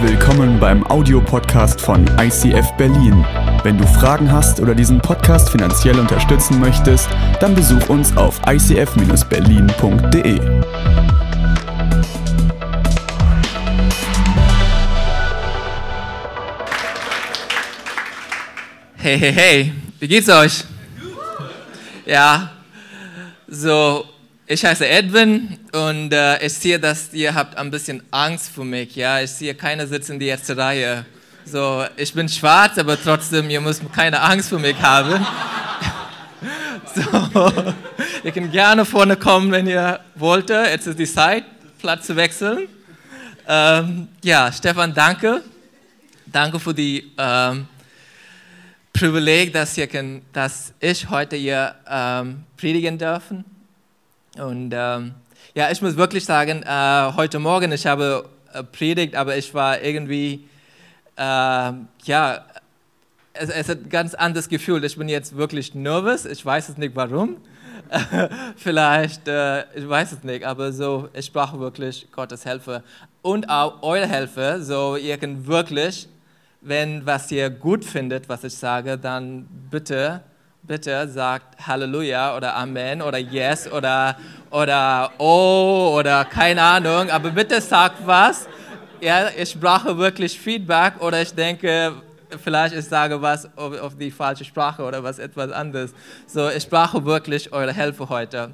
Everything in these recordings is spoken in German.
Willkommen beim Audiopodcast von ICF Berlin. Wenn du Fragen hast oder diesen Podcast finanziell unterstützen möchtest, dann besuch uns auf icf-berlin.de. Hey, hey, hey, wie geht's euch? Ja, so, ich heiße Edwin und äh, ich sehe, dass ihr habt ein bisschen Angst vor mich. Ja, ich sehe keiner sitzen in die erste Reihe. So, ich bin schwarz, aber trotzdem, ihr müsst keine Angst vor mich haben. so, ihr könnt gerne vorne kommen, wenn ihr wollt. Jetzt ist die Zeit, Platz zu wechseln. Ähm, ja, Stefan, danke. Danke für die ähm, Privileg, dass, ihr kann, dass ich heute hier ähm, predigen dürfen. Und ähm, ja, ich muss wirklich sagen, äh, heute Morgen, ich habe äh, predigt, aber ich war irgendwie, äh, ja, es, es hat ein ganz anderes Gefühl. Ich bin jetzt wirklich nervös, ich weiß es nicht warum. Vielleicht, äh, ich weiß es nicht, aber so, ich brauche wirklich Gottes Hilfe und auch eure Hilfe, so ihr könnt wirklich wenn was ihr gut findet, was ich sage, dann bitte, bitte sagt Halleluja oder Amen oder Yes oder, oder Oh oder keine Ahnung, aber bitte sagt was. Ja, ich brauche wirklich Feedback oder ich denke, vielleicht ich sage was auf, die falsche Sprache oder was etwas anderes. So, ich brauche wirklich eure Hilfe heute.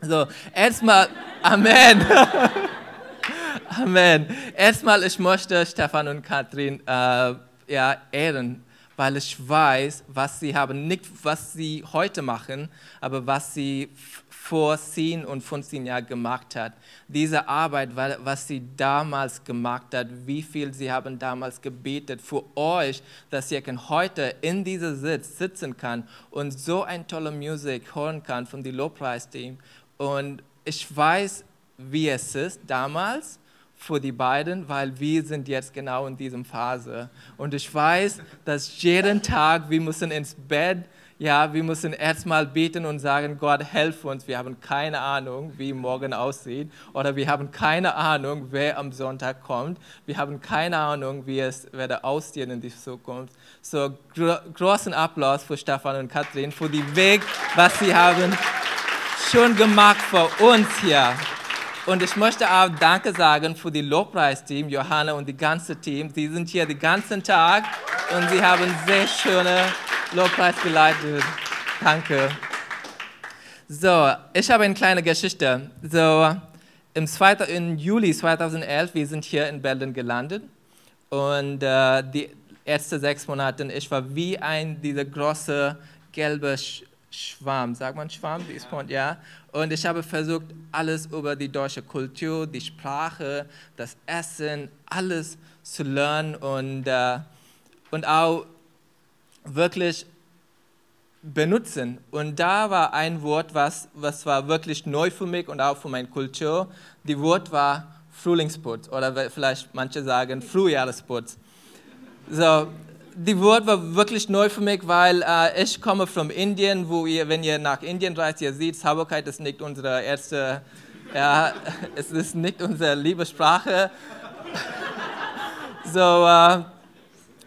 So, erstmal Amen. Amen. Erstmal, ich möchte Stefan und Katrin äh, ja, ehren, weil ich weiß, was sie haben, nicht was sie heute machen, aber was sie vor 10 und 15 Jahren gemacht hat. Diese Arbeit, was sie damals gemacht hat, wie viel sie haben damals gebetet für euch, dass ihr heute in dieser Sitz sitzen kann und so ein tolle Musik hören kann von dem Lobpreisteam. Und ich weiß, wie es ist damals für die beiden, weil wir sind jetzt genau in dieser Phase. Und ich weiß, dass jeden Tag wir müssen ins Bett, ja, wir müssen erstmal beten und sagen, Gott, helf uns. Wir haben keine Ahnung, wie morgen aussieht. Oder wir haben keine Ahnung, wer am Sonntag kommt. Wir haben keine Ahnung, wie es werde aussehen in die Zukunft. So gro großen Applaus für Stefan und Katrin für den Weg, was sie haben schon gemacht für uns hier. Und ich möchte auch Danke sagen für die Lobpreisteam, Johanna und die ganze Team. Sie sind hier den ganzen Tag und sie haben sehr schöne Lobpreis geleitet. Danke. So, ich habe eine kleine Geschichte. So, im, zweiten, im Juli 2011, wir sind hier in Berlin gelandet und äh, die ersten sechs Monate, ich war wie ein dieser große gelbe Schwarm, sagt man Schwarm, wie ist ja. Und ich habe versucht, alles über die deutsche Kultur, die Sprache, das Essen, alles zu lernen und, äh, und auch wirklich benutzen. Und da war ein Wort, was, was war wirklich neu für mich und auch für meine Kultur. Die Wort war Frühlingsputz oder vielleicht manche sagen Frühjahresputz. So, die Wort war wirklich neu für mich, weil äh, ich komme von Indien, wo ihr, wenn ihr nach Indien reist, ihr seht, Sauberkeit ist nicht unsere erste, ja, es ist nicht unsere Liebessprache. So, äh,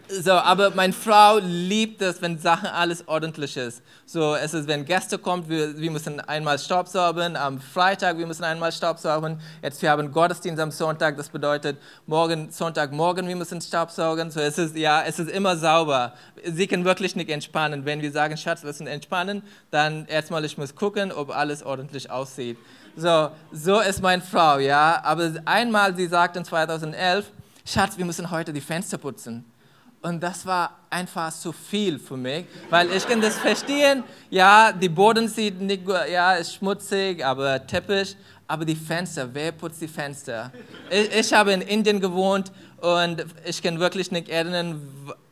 so, aber meine Frau liebt es, wenn Sachen alles ordentlich ist. So, es ist, wenn Gäste kommen, wir, wir müssen einmal Staubsaugen, am Freitag, wir müssen einmal Staubsaugen. Jetzt, wir haben Gottesdienst am Sonntag, das bedeutet, morgen, Sonntagmorgen, wir müssen Staubsaugen. So, es ist, ja, es ist immer sauber. Sie können wirklich nicht entspannen. Wenn wir sagen, Schatz, wir müssen entspannen, dann erstmal, ich muss gucken, ob alles ordentlich aussieht. So, so ist meine Frau, ja. Aber einmal, sie sagt in 2011, Schatz, wir müssen heute die Fenster putzen. Und das war einfach zu viel für mich, weil ich kann das verstehen. Ja, die Boden sieht nicht gut, ja, ist schmutzig, aber Teppich. Aber die Fenster, wer putzt die Fenster? Ich, ich habe in Indien gewohnt und ich kann wirklich nicht erinnern,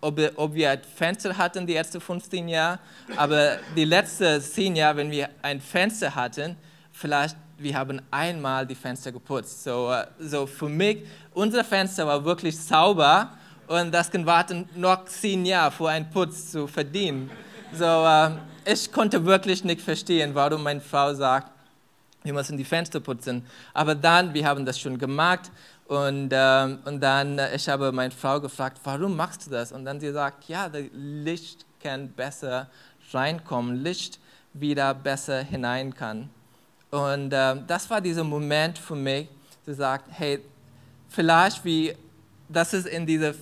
ob, ob wir ein Fenster hatten die ersten 15 Jahre. Aber die letzten 10 Jahre, wenn wir ein Fenster hatten, vielleicht wir haben einmal die Fenster geputzt. So, äh, so für mich, unser Fenster war wirklich sauber und das kann warten noch zehn Jahre für einen Putz zu verdienen. So, äh, ich konnte wirklich nicht verstehen, warum meine Frau sagt, wir müssen die Fenster putzen. Aber dann, wir haben das schon gemacht und, ähm, und dann, äh, ich habe meine Frau gefragt, warum machst du das? Und dann sie sagt, ja, das Licht kann besser reinkommen, Licht wieder besser hinein kann. Und ähm, das war dieser Moment für mich, zu sagen, hey, vielleicht wie, das ist in dieser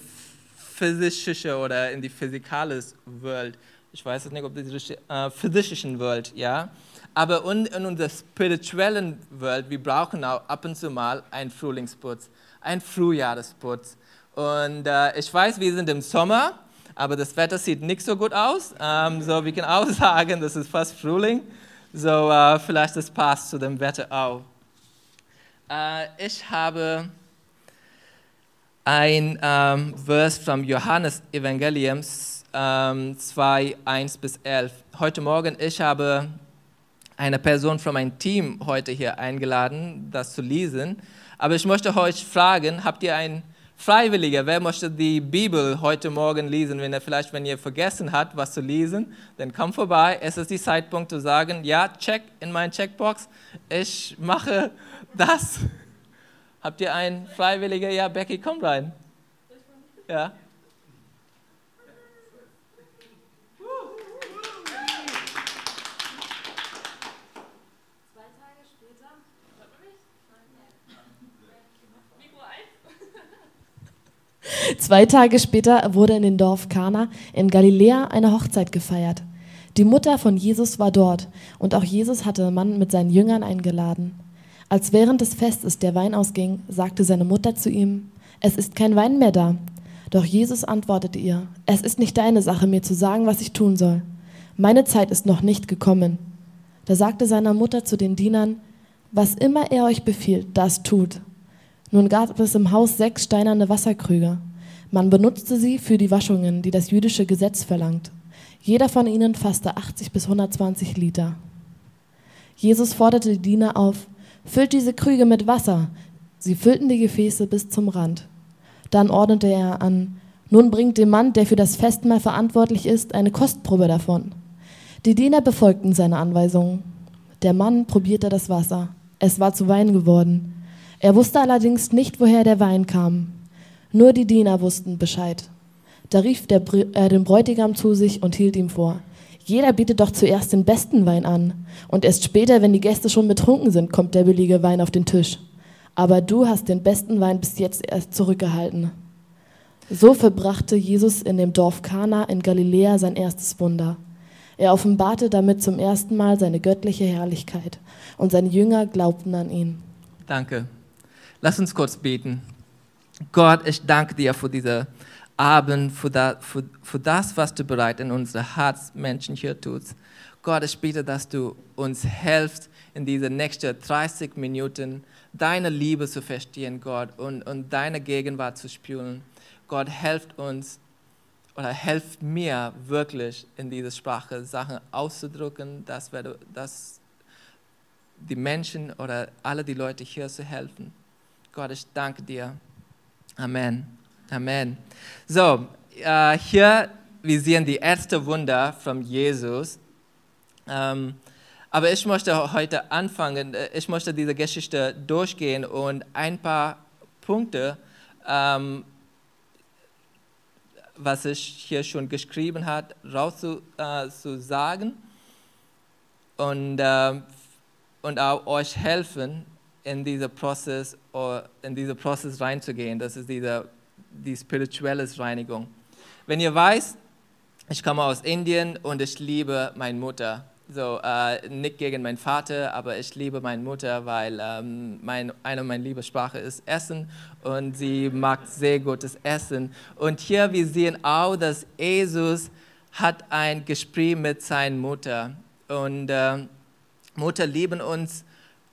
physischen oder in die physikalischen Welt, ich weiß nicht, ob die äh, physischen Welt, ja, aber in, in unserer spirituellen Welt, wir brauchen auch ab und zu mal einen Frühlingsputz, einen Frühjahresputz. Und äh, ich weiß, wir sind im Sommer, aber das Wetter sieht nicht so gut aus. Ähm, so, wir können auch sagen, das ist fast Frühling. So, äh, vielleicht das passt zu dem Wetter auch. Äh, ich habe ein ähm, Vers vom Johannes Evangelium ähm, 2, 1 bis 11. Heute Morgen, ich habe eine Person von meinem Team heute hier eingeladen, das zu lesen. Aber ich möchte euch fragen, habt ihr einen Freiwilliger, wer möchte die Bibel heute Morgen lesen? Wenn er vielleicht, wenn ihr vergessen habt, was zu lesen, dann kommt vorbei. Es ist die Zeitpunkt zu sagen, ja, check in mein Checkbox, ich mache das. Habt ihr einen Freiwilliger? Ja, Becky, komm rein. Ja. Zwei Tage später wurde in dem Dorf Kana in Galiläa eine Hochzeit gefeiert. Die Mutter von Jesus war dort und auch Jesus hatte Mann mit seinen Jüngern eingeladen. Als während des Festes der Wein ausging, sagte seine Mutter zu ihm, es ist kein Wein mehr da. Doch Jesus antwortete ihr, es ist nicht deine Sache, mir zu sagen, was ich tun soll. Meine Zeit ist noch nicht gekommen. Da sagte seine Mutter zu den Dienern, was immer er euch befiehlt, das tut. Nun gab es im Haus sechs steinerne Wasserkrüge. Man benutzte sie für die Waschungen, die das jüdische Gesetz verlangt. Jeder von ihnen fasste 80 bis 120 Liter. Jesus forderte die Diener auf, füllt diese Krüge mit Wasser. Sie füllten die Gefäße bis zum Rand. Dann ordnete er an, nun bringt dem Mann, der für das Festmahl verantwortlich ist, eine Kostprobe davon. Die Diener befolgten seine Anweisungen. Der Mann probierte das Wasser. Es war zu Wein geworden. Er wusste allerdings nicht, woher der Wein kam. Nur die Diener wussten Bescheid. Da rief der, äh, den Bräutigam zu sich und hielt ihm vor. Jeder bietet doch zuerst den besten Wein an. Und erst später, wenn die Gäste schon betrunken sind, kommt der billige Wein auf den Tisch. Aber du hast den besten Wein bis jetzt erst zurückgehalten. So verbrachte Jesus in dem Dorf Kana in Galiläa sein erstes Wunder. Er offenbarte damit zum ersten Mal seine göttliche Herrlichkeit und seine Jünger glaubten an ihn. Danke. Lass uns kurz beten. Gott, ich danke dir für diese Abend, für das, für, für das, was du bereit in unsere Herzmenschen hier tust. Gott, ich bitte, dass du uns helfst, in diese nächsten 30 Minuten deine Liebe zu verstehen, Gott, und, und deine Gegenwart zu spüren. Gott, helft uns oder helft mir wirklich in dieser Sprache Sachen auszudrücken, dass, wir, dass die Menschen oder alle die Leute hier zu helfen. Gott, ich danke dir. Amen. Amen. So, äh, hier, wir sehen die erste Wunder von Jesus. Ähm, aber ich möchte heute anfangen, äh, ich möchte diese Geschichte durchgehen und ein paar Punkte, ähm, was ich hier schon geschrieben habe, rauszusagen äh, und, äh, und auch euch helfen, in diesen Prozess, in Prozess reinzugehen. Das ist diese, die spirituelle Reinigung. Wenn ihr weiß, ich komme aus Indien und ich liebe meine Mutter. So, äh, nicht gegen meinen Vater, aber ich liebe meine Mutter, weil ähm, mein, eine meiner Liebessprache ist Essen und sie mag sehr gutes Essen. Und hier wir sehen auch, dass Jesus hat ein Gespräch mit seiner Mutter und äh, Mutter lieben uns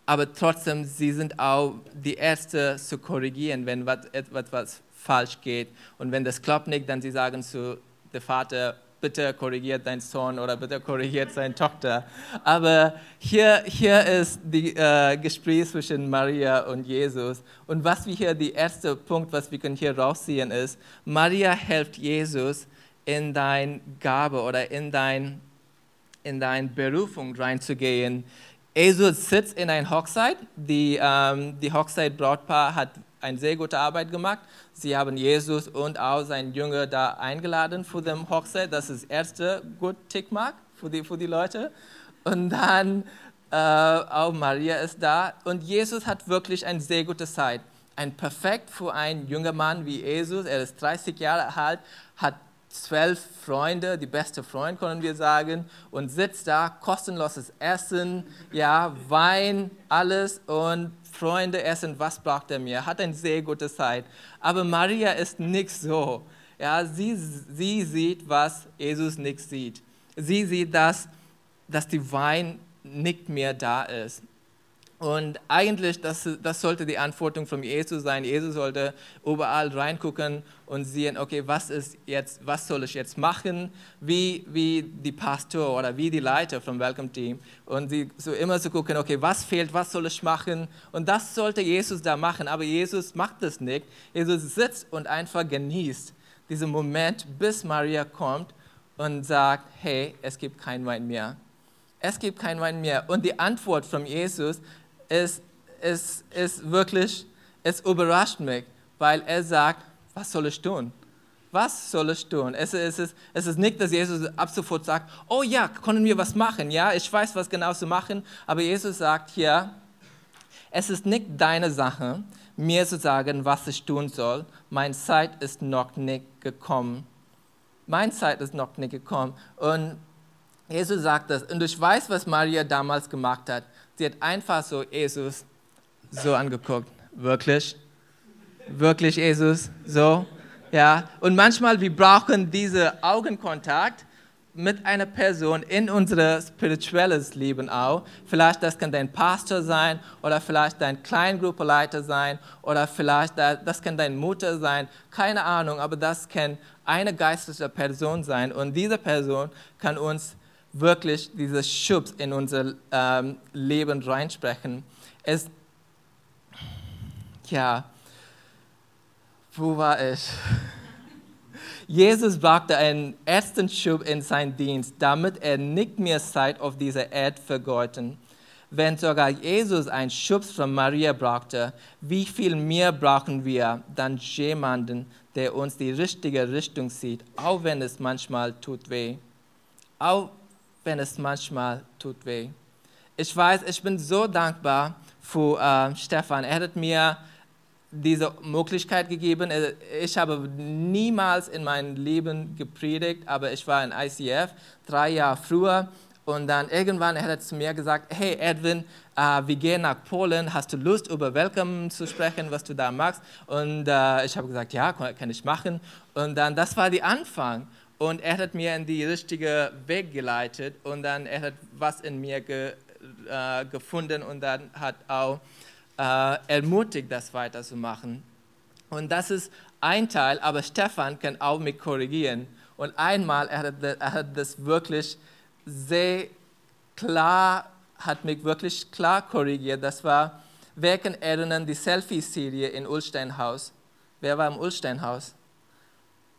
aber trotzdem, sie sind auch die Erste zu korrigieren, wenn etwas falsch geht. Und wenn das klappt nicht, dann sie sagen zu dem Vater, bitte korrigiert deinen Sohn oder bitte korrigiert seine Tochter. Aber hier, hier ist das äh, Gespräch zwischen Maria und Jesus. Und was wir hier, der erste Punkt, was wir können hier rausziehen, ist, Maria hilft Jesus in dein Gabe oder in dein in deine Berufung reinzugehen, Jesus sitzt in einer Hochzeit. Die, ähm, die Hochzeitbrautpaar hat eine sehr gute Arbeit gemacht. Sie haben Jesus und auch seinen Jünger da eingeladen für die Hochzeit. Das ist erste gut Tickmark für die, für die Leute. Und dann äh, auch Maria ist da. Und Jesus hat wirklich eine sehr gute Zeit. Ein perfekt für einen jungen Mann wie Jesus. Er ist 30 Jahre alt, hat zwölf Freunde, die beste Freund, können wir sagen, und sitzt da, kostenloses Essen, ja, Wein, alles und Freunde essen, was braucht er mir? Hat eine sehr gute Zeit. Aber Maria ist nicht so. Ja, sie, sie sieht, was Jesus nicht sieht. Sie sieht, dass, dass die Wein nicht mehr da ist. Und eigentlich, das, das sollte die Antwortung von Jesus sein. Jesus sollte überall reingucken und sehen, okay, was ist jetzt, was soll ich jetzt machen? Wie, wie die Pastor oder wie die Leiter vom Welcome Team. Und sie so immer zu so gucken, okay, was fehlt, was soll ich machen? Und das sollte Jesus da machen. Aber Jesus macht das nicht. Jesus sitzt und einfach genießt diesen Moment, bis Maria kommt und sagt, hey, es gibt kein Wein mehr. Es gibt kein Wein mehr. Und die Antwort von Jesus ist, ist, ist wirklich, es überrascht mich, weil er sagt, was soll ich tun? Was soll ich tun? Es, es, ist, es ist nicht, dass Jesus ab sofort sagt, oh ja, können wir was machen? Ja, ich weiß, was genau zu machen. Aber Jesus sagt hier, es ist nicht deine Sache, mir zu sagen, was ich tun soll. Meine Zeit ist noch nicht gekommen. Meine Zeit ist noch nicht gekommen. Und Jesus sagt das. Und ich weiß, was Maria damals gemacht hat. Sie hat einfach so Jesus so angeguckt. Wirklich? Wirklich Jesus? So? Ja. Und manchmal, wir brauchen diesen Augenkontakt mit einer Person in unser spirituelles Leben auch. Vielleicht das kann dein Pastor sein oder vielleicht dein Kleingruppeleiter sein oder vielleicht das kann deine Mutter sein. Keine Ahnung, aber das kann eine geistliche Person sein und diese Person kann uns wirklich dieses Schubs in unser ähm, Leben reinsprechen. Es, ja, wo war ich? Jesus brachte einen ersten Schub in seinen Dienst, damit er nicht mehr Zeit auf dieser Erde vergeuden. Wenn sogar Jesus einen Schubs von Maria brauchte, wie viel mehr brauchen wir dann jemanden, der uns die richtige Richtung sieht, auch wenn es manchmal tut weh. Auch wenn es manchmal tut weh. Ich weiß, ich bin so dankbar für äh, Stefan. Er hat mir diese Möglichkeit gegeben. Ich habe niemals in meinem Leben gepredigt, aber ich war in ICF drei Jahre früher. Und dann irgendwann hat er zu mir gesagt, hey Edwin, äh, wir gehen nach Polen, hast du Lust über Welcome zu sprechen, was du da machst? Und äh, ich habe gesagt, ja, kann ich machen. Und dann, das war der Anfang. Und er hat mir in die richtige Weg geleitet und dann er hat was in mir ge, äh, gefunden und dann hat auch äh, ermutigt, das weiterzumachen. Und das ist ein Teil, aber Stefan kann auch mich korrigieren. Und einmal, er hat, er hat das wirklich sehr klar, hat mich wirklich klar korrigiert. Das war, wer kann erinnern, die Selfie-Serie in Ulsteinhaus? Wer war im Ulsteinhaus?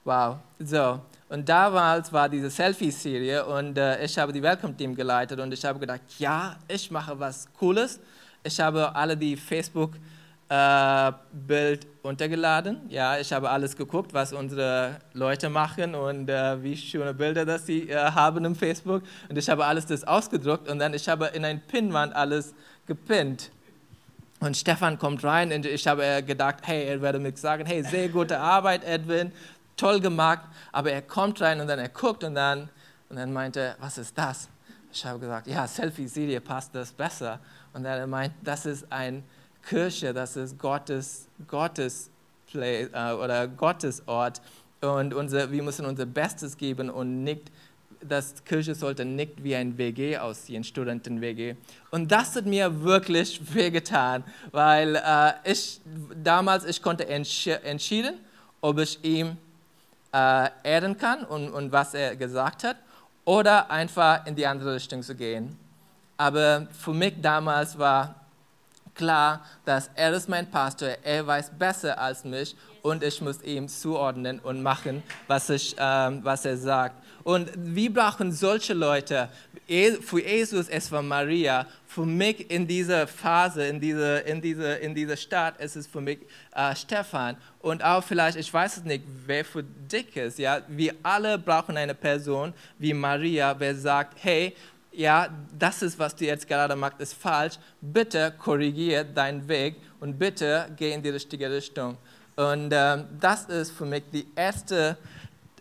Wow, so. Und damals war diese Selfie-Serie und äh, ich habe die Welcome-Team geleitet und ich habe gedacht, ja, ich mache was Cooles. Ich habe alle die Facebook-Bild äh, untergeladen. Ja, ich habe alles geguckt, was unsere Leute machen und äh, wie schöne Bilder das sie äh, haben im Facebook. Und ich habe alles das ausgedruckt und dann ich habe in ein Pinnwand alles gepinnt. Und Stefan kommt rein und ich habe gedacht, hey, er werde mir sagen, hey, sehr gute Arbeit, Edwin toll gemacht, aber er kommt rein und dann er guckt und dann, und dann meinte, was ist das? Ich habe gesagt, ja, Selfie-Serie passt das besser. Und dann er meint, das ist eine Kirche, das ist Gottes, Gottes Play, äh, oder Gottes Ort. Und unser, wir müssen unser Bestes geben und nicht, das Kirche sollte nicht wie ein WG aussehen, Studenten-WG. Und das hat mir wirklich wehgetan, weil äh, ich damals, ich konnte entsch entschieden, ob ich ihm äh, ehren kann und, und was er gesagt hat, oder einfach in die andere Richtung zu gehen. Aber für mich damals war klar, dass er ist mein Pastor, er weiß besser als mich und ich muss ihm zuordnen und machen, was, ich, ähm, was er sagt. Und wir brauchen solche Leute. Für Jesus, es war Maria. Für mich in dieser Phase, in dieser, in dieser, in dieser Stadt, ist es für mich äh, Stefan. Und auch vielleicht, ich weiß es nicht, wer für dich ist. Ja? Wir alle brauchen eine Person wie Maria, wer sagt, hey, ja, das ist, was du jetzt gerade machst, ist falsch. Bitte korrigiere deinen Weg und bitte geh in die richtige Richtung. Und äh, das ist für mich der erste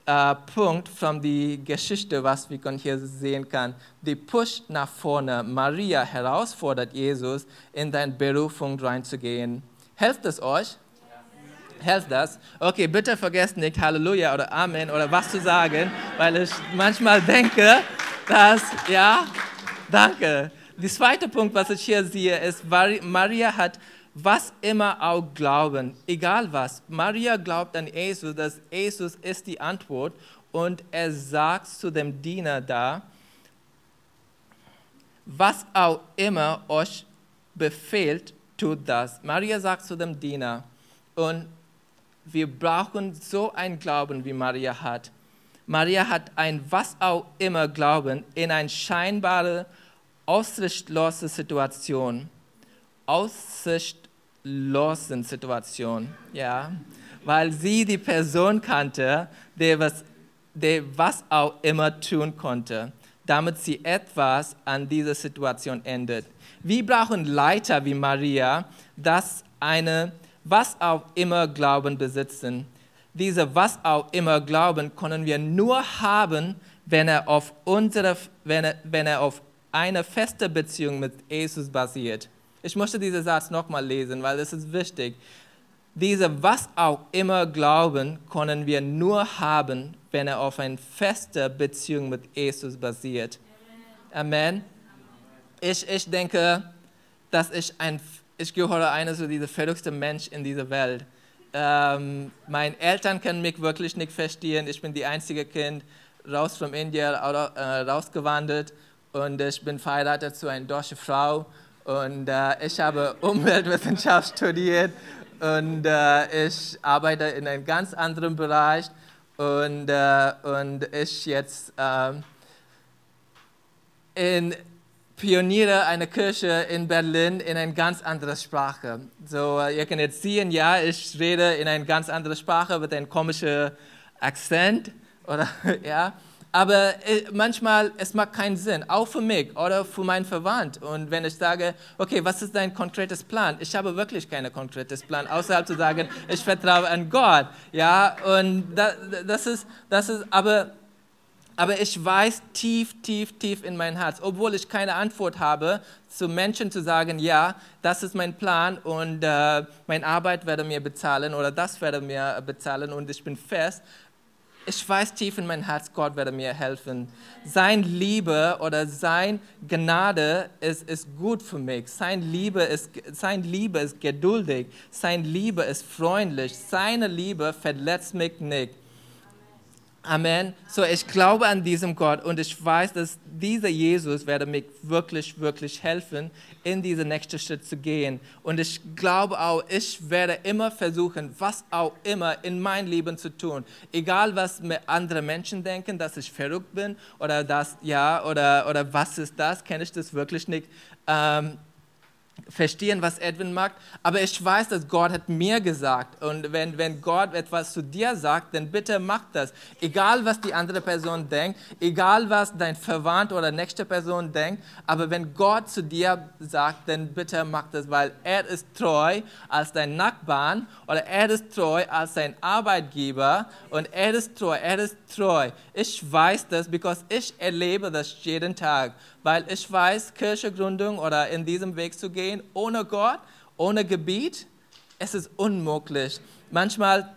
äh, Punkt von der Geschichte, was wir hier sehen können. Die Push nach vorne. Maria herausfordert Jesus, in deine Berufung reinzugehen. Hilft es euch? Hilft das? Okay, bitte vergesst nicht Halleluja oder Amen oder was zu sagen, weil ich manchmal denke, dass, ja, danke. Der zweite Punkt, was ich hier sehe, ist, Maria hat was immer auch glauben, egal was. Maria glaubt an Jesus, dass Jesus ist die Antwort und er sagt zu dem Diener da, was auch immer euch befehlt, tut das. Maria sagt zu dem Diener und wir brauchen so ein Glauben, wie Maria hat. Maria hat ein was auch immer Glauben in eine scheinbare, aussichtslose Situation. Aussichtslosen Situation, ja. Weil sie die Person kannte, der was, der was auch immer tun konnte, damit sie etwas an dieser Situation endet. Wir brauchen Leiter wie Maria, das eine was auch immer Glauben besitzen diese was auch immer Glauben können wir nur haben, wenn er auf, unsere, wenn er, wenn er auf eine feste Beziehung mit Jesus basiert. Ich möchte diesen Satz nochmal lesen, weil es ist wichtig. Diese was auch immer Glauben können wir nur haben, wenn er auf eine feste Beziehung mit Jesus basiert. Amen. Ich, ich denke, dass ich ein, ich gehöre einer so dieser verrückte Mensch in dieser Welt ähm, meine Eltern können mich wirklich nicht verstehen. Ich bin die einzige Kind raus von Indien, äh, rausgewandert und ich bin verheiratet zu einer deutschen Frau und äh, ich habe Umweltwissenschaft studiert und äh, ich arbeite in einem ganz anderen Bereich und, äh, und ich jetzt ähm, in Pioniere einer Kirche in Berlin in eine ganz andere Sprache. So, äh, ihr könnt jetzt sehen, ja, ich rede in eine ganz andere Sprache mit einem komischen Akzent, oder, ja. Aber äh, manchmal, es macht keinen Sinn, auch für mich oder für meinen Verwandt. Und wenn ich sage, okay, was ist dein konkretes Plan? Ich habe wirklich keinen konkretes Plan, außerhalb zu sagen, ich vertraue an Gott, ja. Und das, das ist, das ist, aber aber ich weiß tief, tief, tief in mein Herz, obwohl ich keine Antwort habe, zu Menschen zu sagen, ja, das ist mein Plan und äh, meine Arbeit werde mir bezahlen oder das werde mir bezahlen und ich bin fest. Ich weiß tief in mein Herz, Gott werde mir helfen. Sein Liebe oder sein Gnade ist, ist gut für mich. Sein Liebe, ist, sein Liebe ist geduldig. Sein Liebe ist freundlich. Seine Liebe verletzt mich nicht. Amen. So, ich glaube an diesem Gott und ich weiß, dass dieser Jesus werde mir wirklich, wirklich helfen, in diesen nächsten Schritt zu gehen. Und ich glaube auch, ich werde immer versuchen, was auch immer in mein Leben zu tun. Egal, was andere Menschen denken, dass ich verrückt bin oder das, ja, oder, oder was ist das, kenne ich das wirklich nicht. Ähm, verstehen, was Edwin macht, aber ich weiß, dass Gott hat mir gesagt und wenn, wenn Gott etwas zu dir sagt, dann bitte mach das. Egal, was die andere Person denkt, egal, was dein Verwandt oder nächste Person denkt, aber wenn Gott zu dir sagt, dann bitte mach das, weil er ist treu als dein Nachbarn oder er ist treu als dein Arbeitgeber und er ist treu, er ist treu. Ich weiß das, because ich erlebe das jeden Tag weil ich weiß, Kirchegründung oder in diesem Weg zu gehen, ohne Gott, ohne Gebiet, es ist unmöglich. Manchmal,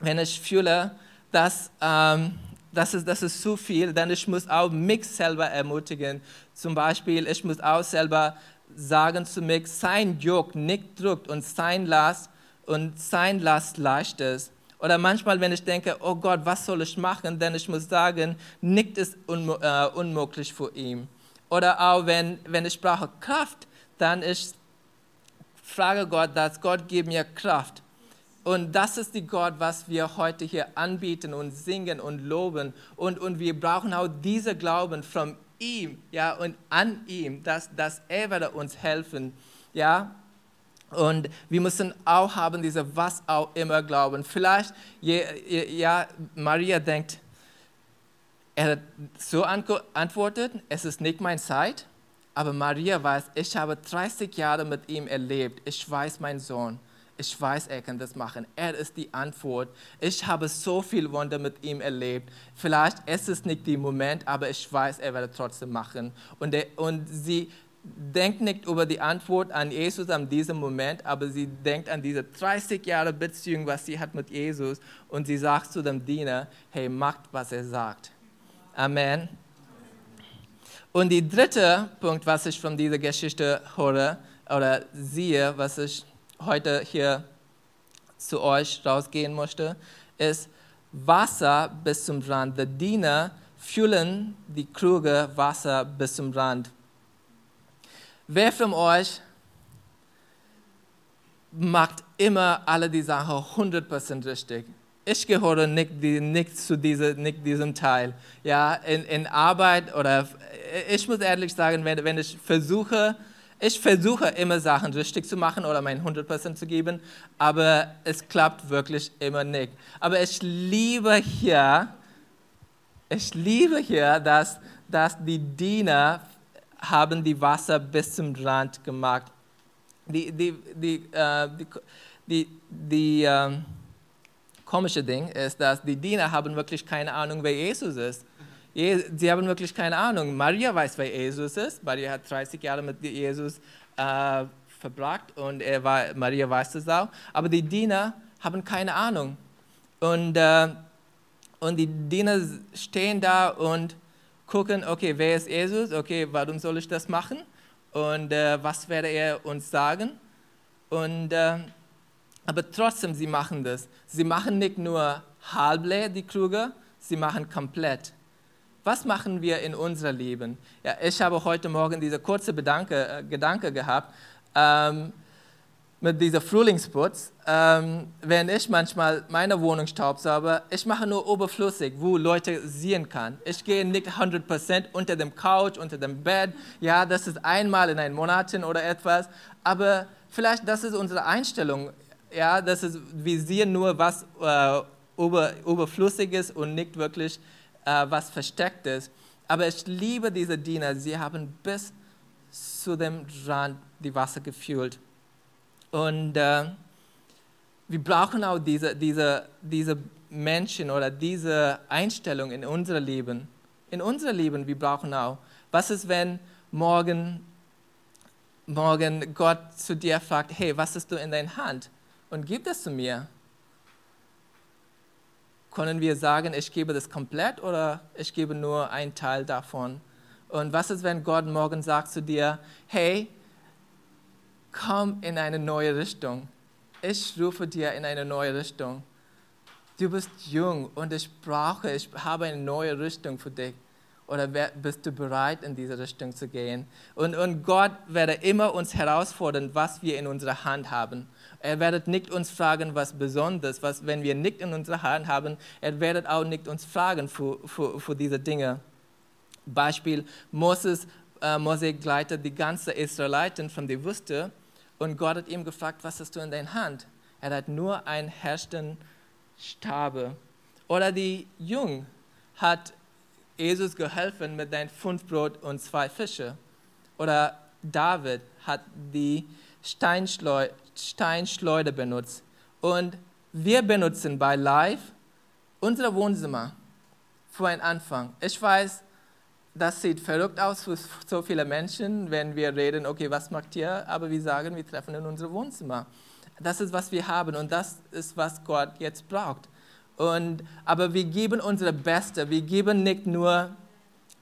wenn ich fühle, dass ähm, das ist, das ist zu viel, dann ich muss auch mich selber ermutigen. Zum Beispiel, ich muss auch selber sagen zu mir, sein Jog nicht drückt und sein Last und sein Last leicht ist. Oder manchmal, wenn ich denke, oh Gott, was soll ich machen, denn ich muss sagen, nichts ist äh, unmöglich für ihn. Oder auch wenn, wenn ich brauche Kraft, dann ich frage Gott, dass Gott gibt mir Kraft. Und das ist die Gott, was wir heute hier anbieten und singen und loben. Und, und wir brauchen auch diesen Glauben von ihm ja, und an ihm, dass, dass er werde uns helfen. Ja? Und wir müssen auch haben diese was auch immer glauben. Vielleicht, ja, Maria denkt, er hat so antwortet, es ist nicht meine Zeit, aber Maria weiß, ich habe 30 Jahre mit ihm erlebt. Ich weiß, mein Sohn, ich weiß, er kann das machen. Er ist die Antwort. Ich habe so viel Wunder mit ihm erlebt. Vielleicht ist es nicht der Moment, aber ich weiß, er wird trotzdem machen. Und, er, und sie denkt nicht über die Antwort an Jesus an diesem Moment, aber sie denkt an diese 30 Jahre Beziehung, was sie hat mit Jesus. Und sie sagt zu dem Diener, hey, macht, was er sagt. Amen. Und der dritte Punkt, was ich von dieser Geschichte höre oder sehe, was ich heute hier zu euch rausgehen möchte, ist Wasser bis zum Rand. Die Diener füllen die Krüge Wasser bis zum Rand. Wer von euch macht immer alle die Sachen 100% richtig? Ich gehöre nicht, nicht zu diese, nicht diesem Teil. Ja, in, in Arbeit oder ich muss ehrlich sagen, wenn, wenn ich versuche, ich versuche immer Sachen richtig zu machen oder mein 100% zu geben, aber es klappt wirklich immer nicht. Aber ich liebe hier, ich liebe hier, dass, dass die Diener haben die Wasser bis zum Rand gemacht. Die, die, die, äh, die, die, die äh, komische Ding ist, dass die Diener haben wirklich keine Ahnung, wer Jesus ist. Sie haben wirklich keine Ahnung. Maria weiß, wer Jesus ist. Maria hat 30 Jahre mit Jesus äh, verbracht und war, Maria weiß es auch. Aber die Diener haben keine Ahnung. Und, äh, und die Diener stehen da und gucken, okay, wer ist Jesus? Okay, warum soll ich das machen? Und äh, was werde er uns sagen? Und äh, aber trotzdem, sie machen das. Sie machen nicht nur halb die Krüge, sie machen komplett. Was machen wir in unserem Leben? Ja, ich habe heute Morgen diese kurze Bedanke, äh, Gedanke gehabt ähm, mit dieser Frühlingsputz. Ähm, wenn ich manchmal meine Wohnung staubsauge, ich mache nur oberflüssig, wo Leute sehen kann. Ich gehe nicht 100% unter dem Couch, unter dem Bett. Ja, das ist einmal in einem Monat oder etwas. Aber vielleicht das ist unsere Einstellung ja, das ist, wir sehen nur, was äh, über, überflüssig ist und nicht wirklich, äh, was ist. Aber ich liebe diese Diener, sie haben bis zu dem Rand die Wasser gefüllt. Und äh, wir brauchen auch diese, diese, diese Menschen oder diese Einstellung in unser Leben. In unser Leben, wir brauchen auch. Was ist, wenn morgen, morgen Gott zu dir fragt, hey, was hast du in deiner Hand? Und gib es zu mir. Können wir sagen, ich gebe das komplett oder ich gebe nur einen Teil davon? Und was ist, wenn Gott morgen sagt zu dir, hey, komm in eine neue Richtung. Ich rufe dir in eine neue Richtung. Du bist jung und ich brauche, ich habe eine neue Richtung für dich. Oder bist du bereit, in diese Richtung zu gehen? Und, und Gott werde immer uns herausfordern, was wir in unserer Hand haben. Er wird nicht uns fragen, was Besonderes, was, wenn wir nicht in unserer Hand haben, er wird auch nicht uns fragen für, für, für diese Dinge. Beispiel, Moses, äh, Mose gleitet die ganze Israeliten von der Wüste und Gott hat ihm gefragt, was hast du in deiner Hand? Er hat nur einen herrschenden Stabe. Oder die Jung hat Jesus geholfen mit deinen fünf Brot und zwei Fische. Oder David hat die Steinschleu Steinschleuder benutzt. Und wir benutzen bei Live unser Wohnzimmer für einen Anfang. Ich weiß, das sieht verrückt aus für so viele Menschen, wenn wir reden, okay, was macht ihr? Aber wir sagen, wir treffen in unser Wohnzimmer. Das ist, was wir haben und das ist, was Gott jetzt braucht. Und, aber wir geben unsere Beste. Wir geben nicht nur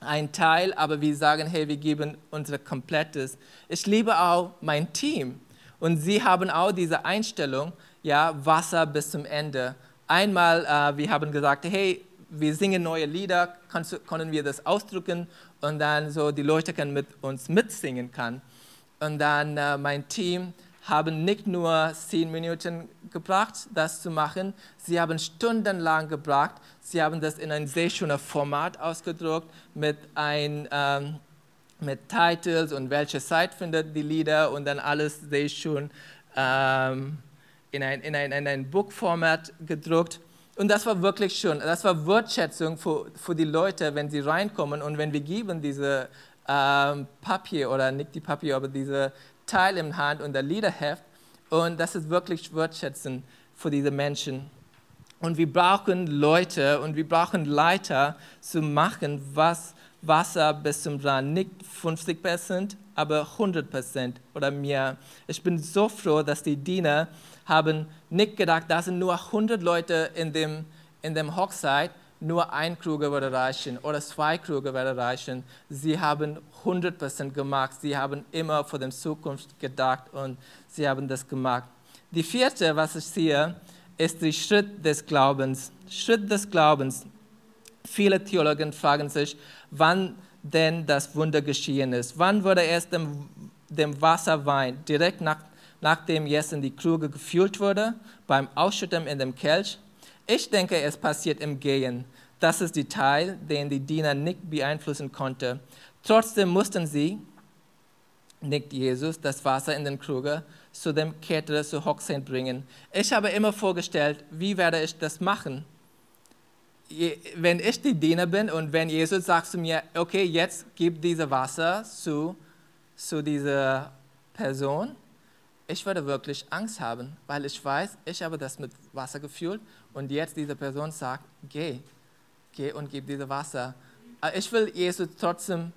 ein Teil, aber wir sagen, hey, wir geben unser Komplettes. Ich liebe auch mein Team. Und sie haben auch diese Einstellung, ja, Wasser bis zum Ende. Einmal, äh, wir haben gesagt, hey, wir singen neue Lieder, kannst, können wir das ausdrücken und dann so die Leute können mit uns mitsingen kann. Und dann äh, mein Team haben nicht nur zehn Minuten gebracht, das zu machen, sie haben stundenlang gebracht. Sie haben das in ein sehr schönes Format ausgedruckt mit ein ähm, mit Titles und welche Zeit findet die Lieder und dann alles sehr schön ähm, in ein, in ein, in ein Bookformat gedruckt. Und das war wirklich schön. Das war Wertschätzung für, für die Leute, wenn sie reinkommen und wenn wir geben diese ähm, Papier oder nicht die Papier, aber diese Teil im Hand und der Liederheft. Und das ist wirklich Wertschätzung für diese Menschen. Und wir brauchen Leute und wir brauchen Leiter zu machen, was Wasser bis zum Rand nicht 50 Prozent, aber 100 Prozent oder mehr. Ich bin so froh, dass die Diener haben nicht gedacht, da sind nur 100 Leute in dem, in dem Hochzeit, nur ein Kruger würde reichen oder zwei Kruger würde reichen. Sie haben 100 Prozent gemacht. Sie haben immer vor der Zukunft gedacht und sie haben das gemacht. Die vierte, was ich sehe, ist der Schritt des Glaubens. Schritt des Glaubens. Viele Theologen fragen sich, wann denn das Wunder geschehen ist. Wann wurde erst dem, dem Wasser Wein? Direkt nach, nachdem jetzt in die Kruge gefüllt wurde, beim Ausschütten in dem Kelch? Ich denke, es passiert im Gehen. Das ist der Teil, den die Diener nicht beeinflussen konnten. Trotzdem mussten sie, nicht Jesus, das Wasser in den Kruge zu dem Ketter zu Hochzeit bringen. Ich habe immer vorgestellt, wie werde ich das machen? wenn ich die Diener bin und wenn Jesus sagt zu mir, okay, jetzt gib diese Wasser zu, zu dieser Person, ich würde wirklich Angst haben, weil ich weiß, ich habe das mit Wasser gefüllt und jetzt diese Person sagt, geh, geh und gib diese Wasser. Ich will Jesus trotzdem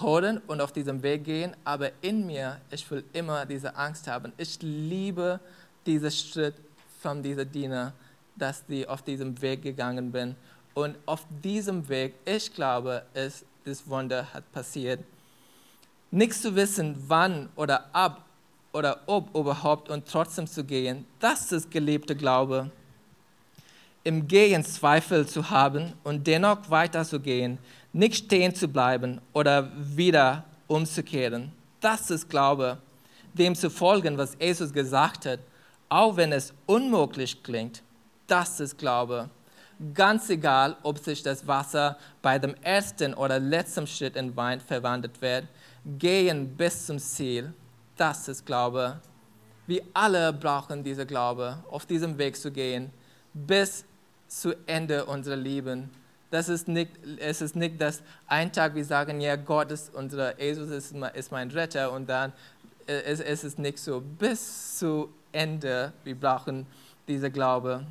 holen und auf diesem Weg gehen, aber in mir, ich will immer diese Angst haben. Ich liebe diesen Schritt von dieser Diener dass ich auf diesem Weg gegangen bin. Und auf diesem Weg, ich glaube, ist das Wunder hat passiert. Nichts zu wissen, wann oder ab oder ob überhaupt und trotzdem zu gehen, das ist gelebter Glaube. Im Gehen Zweifel zu haben und dennoch weiterzugehen, nicht stehen zu bleiben oder wieder umzukehren, das ist Glaube. Dem zu folgen, was Jesus gesagt hat, auch wenn es unmöglich klingt, das ist Glaube. Ganz egal, ob sich das Wasser bei dem ersten oder letzten Schritt in Wein verwandelt wird, gehen bis zum Ziel, das ist Glaube. Wir alle brauchen diese Glaube, auf diesem Weg zu gehen, bis zu Ende unserer Leben. Das ist nicht, es ist nicht, dass ein Tag wir sagen, ja, Gott ist unser, Jesus ist, ist mein Retter und dann äh, es, es ist nicht so. Bis zu Ende, wir brauchen diese Glaube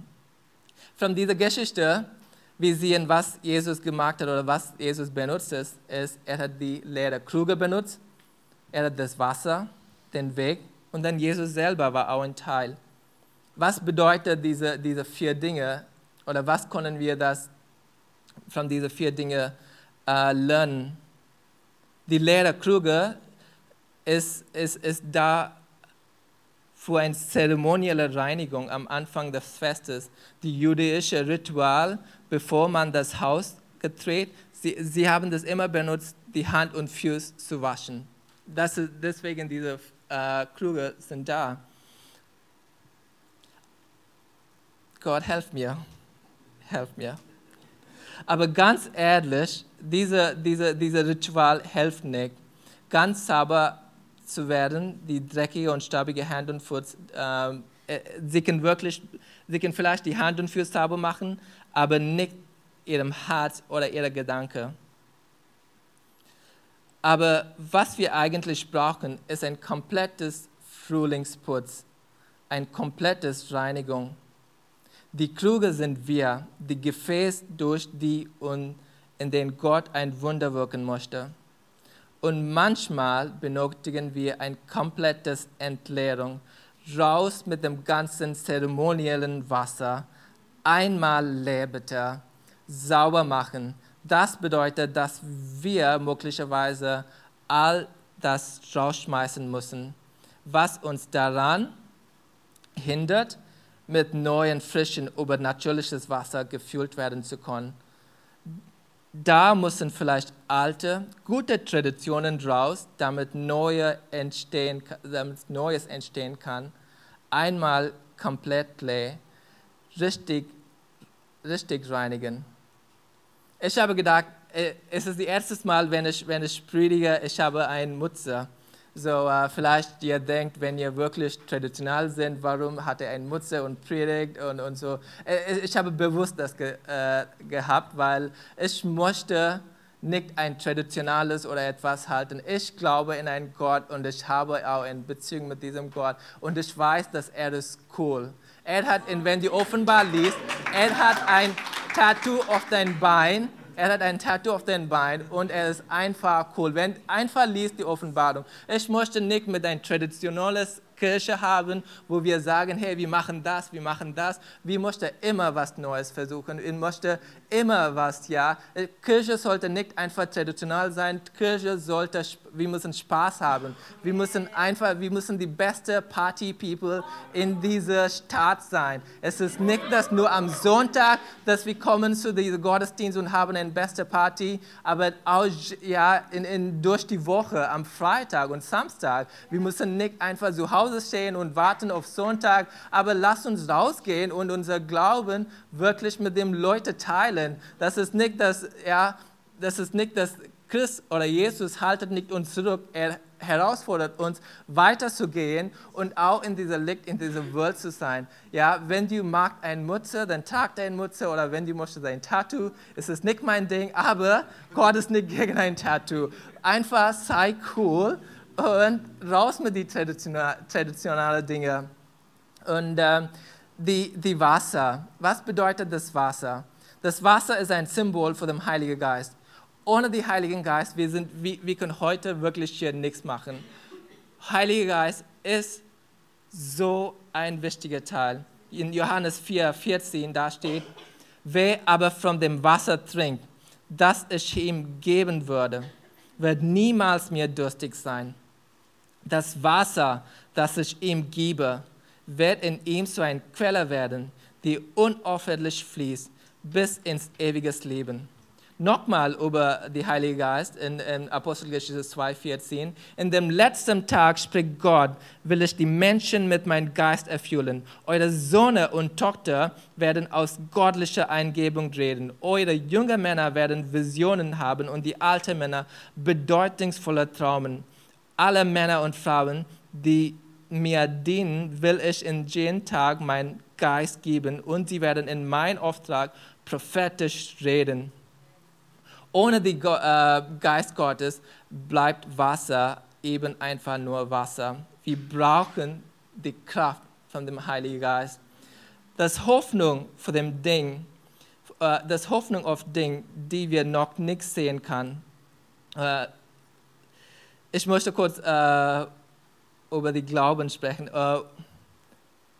von dieser Geschichte, wir sehen, was Jesus gemacht hat oder was Jesus benutzt ist, ist, er hat die leere Krüge benutzt, er hat das Wasser, den Weg und dann Jesus selber war auch ein Teil. Was bedeutet diese, diese vier Dinge oder was können wir das von diesen vier Dingen äh, lernen? Die leere Krüge ist, ist, ist da für eine zeremonielle Reinigung am Anfang des Festes, die jüdische Ritual, bevor man das Haus gedreht. Sie, sie haben das immer benutzt, die Hand und Füße zu waschen. Das ist, deswegen diese äh, Krüge sind da. Gott, helf mir, helf mir. Aber ganz ehrlich, diese, diese, diese Ritual hilft nicht. Ganz sauber zu werden, die dreckige und staubige Hand und Fuß, äh, sie können wirklich, sie können vielleicht die Hand und Fuß sauber machen, aber nicht ihrem Herz oder ihre Gedanken. Aber was wir eigentlich brauchen, ist ein komplettes Frühlingsputz, ein komplettes Reinigung. Die Kluge sind wir, die Gefäß durch die und in denen Gott ein Wunder wirken möchte. Und manchmal benötigen wir ein komplettes Entleerung. Raus mit dem ganzen zeremoniellen Wasser. Einmal lebete, sauber machen. Das bedeutet, dass wir möglicherweise all das rausschmeißen müssen, was uns daran hindert, mit neuen, frischen, übernatürliches Wasser gefüllt werden zu können. da müssen vielleicht alte, gute Traditionen draus, damit, neue entstehen, damit Neues entstehen kann, einmal komplett richtig, richtig reinigen. Ich habe gedacht, äh, es ist das erste Mal, wenn ich, wenn ich predige, ich habe einen Mutzer. So, uh, vielleicht ihr denkt, wenn ihr wirklich traditionell seid, warum hat er einen Mutzer und predigt und, und so. Äh, ich habe bewusst das ge, äh, gehabt, weil ich möchte nicht ein traditionelles oder etwas halten. Ich glaube in einen Gott und ich habe auch eine Beziehung mit diesem Gott und ich weiß, dass er ist cool. Er hat, wenn die offenbar liest, er hat ein Tattoo auf dein Bein er hat ein Tattoo auf dem Bein und er ist einfach cool. Wenn einfach liest die Offenbarung. Ich möchte nicht mit ein traditionelles Kirche haben, wo wir sagen, hey, wir machen das, wir machen das. Wir möchten immer was Neues versuchen. Wir möchten immer was, ja. Kirche sollte nicht einfach traditionell sein. Kirche sollte, wir müssen Spaß haben. Wir müssen einfach, wir müssen die beste Party-People in dieser Stadt sein. Es ist nicht, dass nur am Sonntag, dass wir kommen zu diesem Gottesdienst und haben eine beste Party, aber auch, ja, in, in, durch die Woche, am Freitag und Samstag. Wir müssen nicht einfach zu Hause stehen und warten auf Sonntag, aber lass uns rausgehen und unser Glauben wirklich mit den Leuten teilen. Das ist nicht das, ja, das ist nicht das Christ oder Jesus haltet nicht uns zurück. Er herausfordert uns, weiterzugehen und auch in dieser Licht, in dieser Welt zu sein. Ja, wenn du magst ein Mutzer, dann trag dein Mutzer oder wenn du möchtest ein Tattoo, ist es nicht mein Ding, aber Gott ist nicht gegen ein Tattoo. Einfach sei cool und raus mit den traditionellen traditionelle Dingen. Und äh, die, die Wasser, was bedeutet das Wasser? Das Wasser ist ein Symbol für den Heiligen Geist. Ohne den Heiligen Geist, wir, sind, wir, wir können heute wirklich hier nichts machen. Heiliger Geist ist so ein wichtiger Teil. In Johannes 4, 14, da steht, wer aber von dem Wasser trinkt, das ich ihm geben würde, wird niemals mehr durstig sein. Das Wasser, das ich ihm gebe, wird in ihm zu einer Quelle werden, die unaufhörlich fließt bis ins ewige Leben. Nochmal über die Heilige Geist in, in Apostelgeschichte 2,14. In dem letzten Tag spricht Gott, will ich die Menschen mit meinem Geist erfüllen. Eure Söhne und Tochter werden aus göttlicher Eingebung reden. Eure jungen Männer werden Visionen haben und die alten Männer bedeutungsvolle Traumen alle Männer und Frauen, die mir dienen, will ich in jeden Tag meinen Geist geben und sie werden in meinem Auftrag prophetisch reden. Ohne den äh, Geist Gottes bleibt Wasser eben einfach nur Wasser. Wir brauchen die Kraft von dem Heiligen Geist. Das Hoffnung für dem Ding, äh, das Hoffnung auf Dinge, die wir noch nicht sehen können, äh, ich möchte kurz über die Glauben sprechen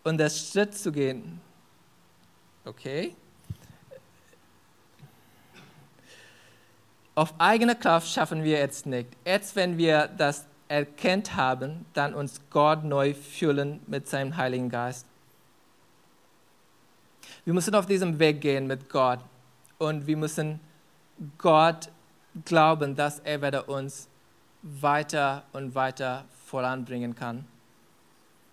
und den Schritt zu gehen. Okay? Auf eigene Kraft schaffen wir jetzt nicht. Erst wenn wir das erkennt haben, dann uns Gott neu füllen mit seinem Heiligen Geist. Wir müssen auf diesem Weg gehen mit Gott und wir müssen Gott glauben, dass er werde uns weiter und weiter voranbringen kann.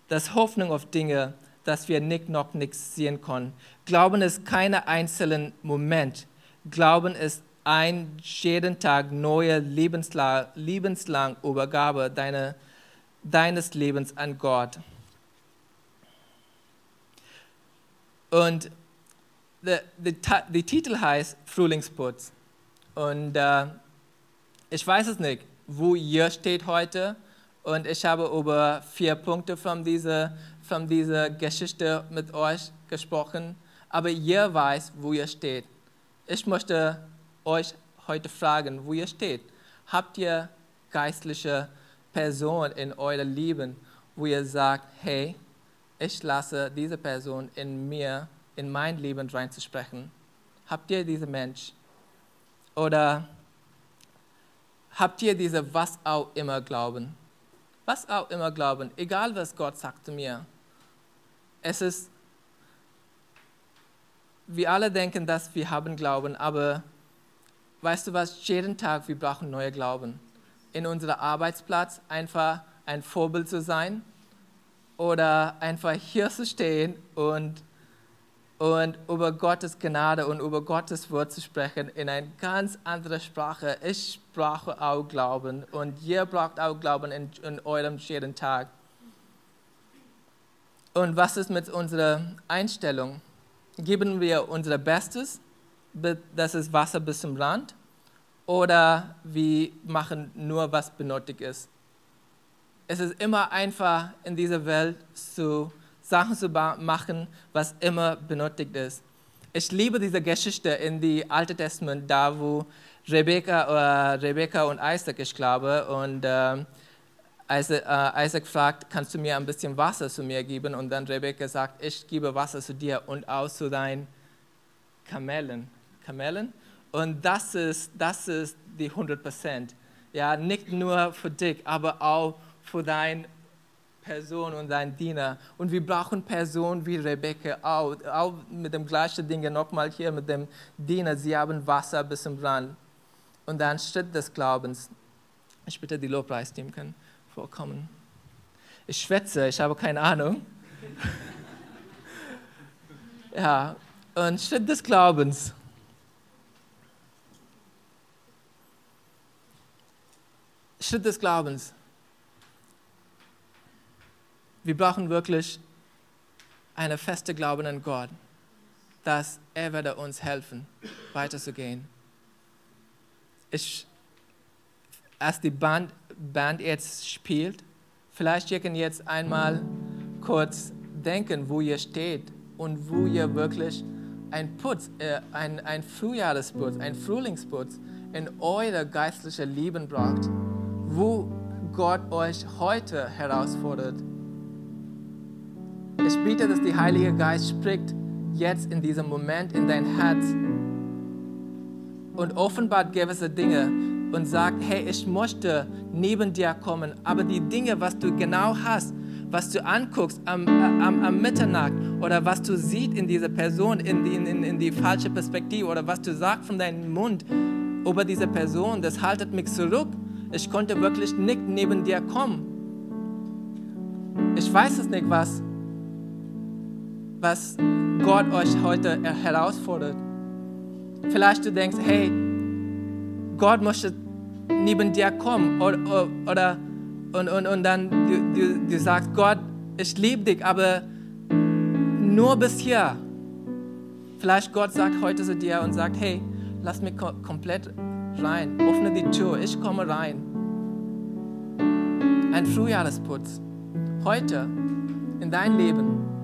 Das Hoffnung auf Dinge, dass wir nicht noch nichts sehen können. Glauben ist kein einzelner Moment. Glauben ist ein jeden Tag neue lebenslang, lebenslang Übergabe deine, deines Lebens an Gott. Und der Titel heißt Frühlingsputz. Und äh, ich weiß es nicht, wo ihr steht heute. Und ich habe über vier Punkte von dieser, von dieser Geschichte mit euch gesprochen. Aber ihr weiß, wo ihr steht. Ich möchte euch heute fragen, wo ihr steht. Habt ihr geistliche Personen in eurem Leben, wo ihr sagt, hey, ich lasse diese Person in mir, in mein Leben reinzusprechen? Habt ihr diesen Mensch? Oder habt ihr diese was auch immer Glauben. Was auch immer Glauben, egal was Gott sagt zu mir. Es ist, wir alle denken, dass wir haben Glauben, aber weißt du was, jeden Tag, wir brauchen neue Glauben. In unserem Arbeitsplatz einfach ein Vorbild zu sein oder einfach hier zu stehen und, und über Gottes Gnade und über Gottes Wort zu sprechen in eine ganz andere Sprache. Ich brauche auch Glauben und ihr braucht auch Glauben in, in eurem jeden Tag. Und was ist mit unserer Einstellung? Geben wir unser Bestes, das ist Wasser bis zum Rand, oder wir machen nur, was benötigt ist? Es ist immer einfach in dieser Welt zu Sachen zu machen, was immer benötigt ist. Ich liebe diese Geschichte in die Alte Testament, da wo Rebecca, äh, Rebecca und Isaac, ich glaube, und äh, Isaac, äh, Isaac, fragt, kannst du mir ein bisschen Wasser zu mir geben? Und dann Rebecca sagt, ich gebe Wasser zu dir und auch zu deinen Kamelen. Kamelen? Und das ist, das ist die 100 Prozent. Ja, nicht nur für dich, aber auch für deine Person und deinen Diener. Und wir brauchen Personen wie Rebecca auch, auch mit dem gleichen Ding nochmal hier mit dem Diener. Sie haben Wasser bis zum Rand. Und dann Schritt des Glaubens. Ich bitte die Lobpreisteam können vorkommen. Ich schwätze, ich habe keine Ahnung. ja, und Schritt des Glaubens. Schritt des Glaubens. Wir brauchen wirklich eine feste Glauben an Gott, dass er werde uns helfen, weiterzugehen. Ich, als die Band Band jetzt spielt, vielleicht ihr könnt jetzt einmal kurz denken, wo ihr steht und wo ihr wirklich ein Putz, äh, ein, ein Frühjahresputz, ein Frühlingsputz in euer geistliches Leben braucht, wo Gott euch heute herausfordert. Ich bitte, dass der Heilige Geist spricht jetzt in diesem Moment in dein Herz und offenbart gewisse Dinge, und sagt, hey, ich möchte neben dir kommen, aber die Dinge, was du genau hast, was du anguckst am, am, am Mitternacht oder was du siehst in dieser Person, in die, in, in die falsche Perspektive oder was du sagst von deinem Mund über diese Person, das haltet mich zurück. Ich konnte wirklich nicht neben dir kommen. Ich weiß es nicht, was, was Gott euch heute herausfordert. Vielleicht du denkst, hey, Gott möchte neben dir kommen oder, oder und, und, und dann du, du, du sagst, Gott, ich liebe dich, aber nur bis hier. Vielleicht Gott sagt heute zu dir und sagt, hey, lass mich komplett rein, öffne die Tür, ich komme rein. Ein Frühjahresputz. Heute in dein Leben